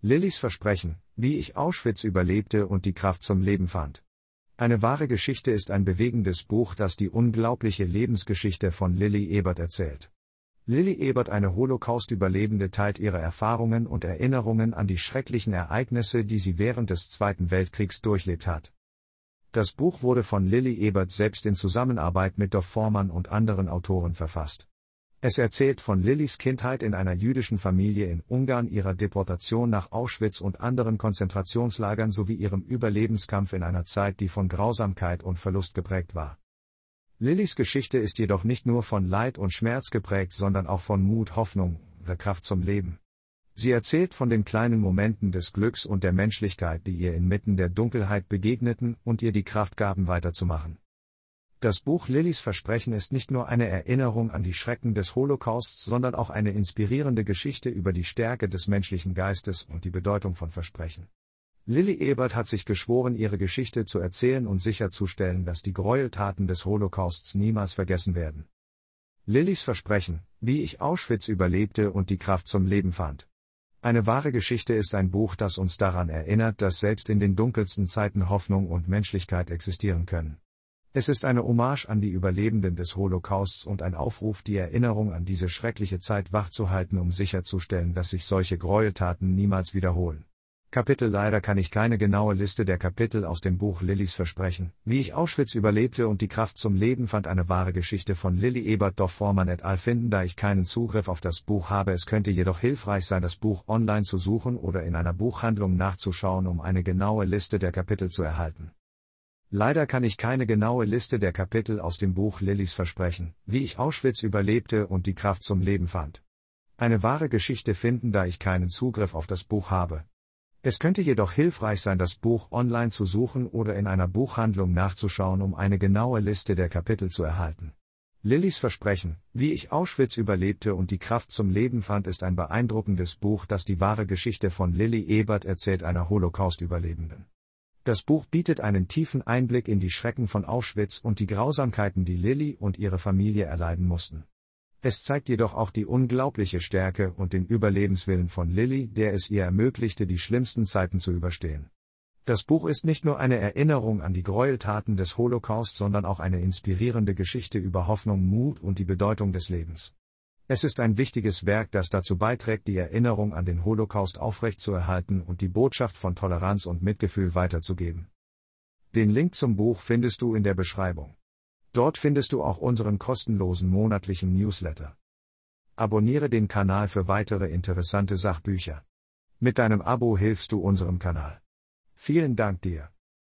Lillys Versprechen, wie ich Auschwitz überlebte und die Kraft zum Leben fand. Eine wahre Geschichte ist ein bewegendes Buch, das die unglaubliche Lebensgeschichte von Lilly Ebert erzählt. Lilly Ebert, eine Holocaust-Überlebende, teilt ihre Erfahrungen und Erinnerungen an die schrecklichen Ereignisse, die sie während des Zweiten Weltkriegs durchlebt hat. Das Buch wurde von Lilly Ebert selbst in Zusammenarbeit mit Dorf Vormann und anderen Autoren verfasst. Es erzählt von Lillys Kindheit in einer jüdischen Familie in Ungarn, ihrer Deportation nach Auschwitz und anderen Konzentrationslagern sowie ihrem Überlebenskampf in einer Zeit, die von Grausamkeit und Verlust geprägt war. Lillys Geschichte ist jedoch nicht nur von Leid und Schmerz geprägt, sondern auch von Mut, Hoffnung, der Kraft zum Leben. Sie erzählt von den kleinen Momenten des Glücks und der Menschlichkeit, die ihr inmitten der Dunkelheit begegneten und ihr die Kraft gaben weiterzumachen. Das Buch Lillys Versprechen ist nicht nur eine Erinnerung an die Schrecken des Holocausts, sondern auch eine inspirierende Geschichte über die Stärke des menschlichen Geistes und die Bedeutung von Versprechen. Lilly Ebert hat sich geschworen, ihre Geschichte zu erzählen und sicherzustellen, dass die Gräueltaten des Holocausts niemals vergessen werden. Lillys Versprechen, wie ich Auschwitz überlebte und die Kraft zum Leben fand. Eine wahre Geschichte ist ein Buch, das uns daran erinnert, dass selbst in den dunkelsten Zeiten Hoffnung und Menschlichkeit existieren können. Es ist eine Hommage an die Überlebenden des Holocausts und ein Aufruf, die Erinnerung an diese schreckliche Zeit wachzuhalten, um sicherzustellen, dass sich solche Gräueltaten niemals wiederholen. Kapitel Leider kann ich keine genaue Liste der Kapitel aus dem Buch Lillys versprechen. Wie ich Auschwitz überlebte und die Kraft zum Leben fand eine wahre Geschichte von Lilly Ebert doch Forman et al. finden, da ich keinen Zugriff auf das Buch habe. Es könnte jedoch hilfreich sein, das Buch online zu suchen oder in einer Buchhandlung nachzuschauen, um eine genaue Liste der Kapitel zu erhalten. Leider kann ich keine genaue Liste der Kapitel aus dem Buch Lillys versprechen, wie ich Auschwitz überlebte und die Kraft zum Leben fand. Eine wahre Geschichte finden, da ich keinen Zugriff auf das Buch habe. Es könnte jedoch hilfreich sein, das Buch online zu suchen oder in einer Buchhandlung nachzuschauen, um eine genaue Liste der Kapitel zu erhalten. Lillys Versprechen, wie ich Auschwitz überlebte und die Kraft zum Leben fand, ist ein beeindruckendes Buch, das die wahre Geschichte von Lilly Ebert erzählt, einer Holocaust-Überlebenden. Das Buch bietet einen tiefen Einblick in die Schrecken von Auschwitz und die Grausamkeiten, die Lilly und ihre Familie erleiden mussten. Es zeigt jedoch auch die unglaubliche Stärke und den Überlebenswillen von Lilly, der es ihr ermöglichte, die schlimmsten Zeiten zu überstehen. Das Buch ist nicht nur eine Erinnerung an die Gräueltaten des Holocaust, sondern auch eine inspirierende Geschichte über Hoffnung, Mut und die Bedeutung des Lebens. Es ist ein wichtiges Werk, das dazu beiträgt, die Erinnerung an den Holocaust aufrechtzuerhalten und die Botschaft von Toleranz und Mitgefühl weiterzugeben. Den Link zum Buch findest du in der Beschreibung. Dort findest du auch unseren kostenlosen monatlichen Newsletter. Abonniere den Kanal für weitere interessante Sachbücher. Mit deinem Abo hilfst du unserem Kanal. Vielen Dank dir.